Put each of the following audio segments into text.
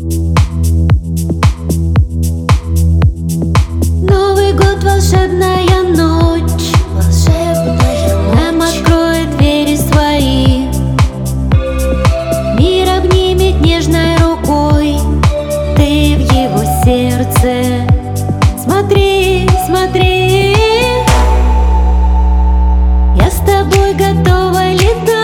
Новый год волшебная ночь, волшебная ночь. Нам откроет двери свои. Мир обнимет нежной рукой, ты в его сердце. Смотри, смотри, я с тобой готова летать.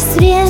рассвет.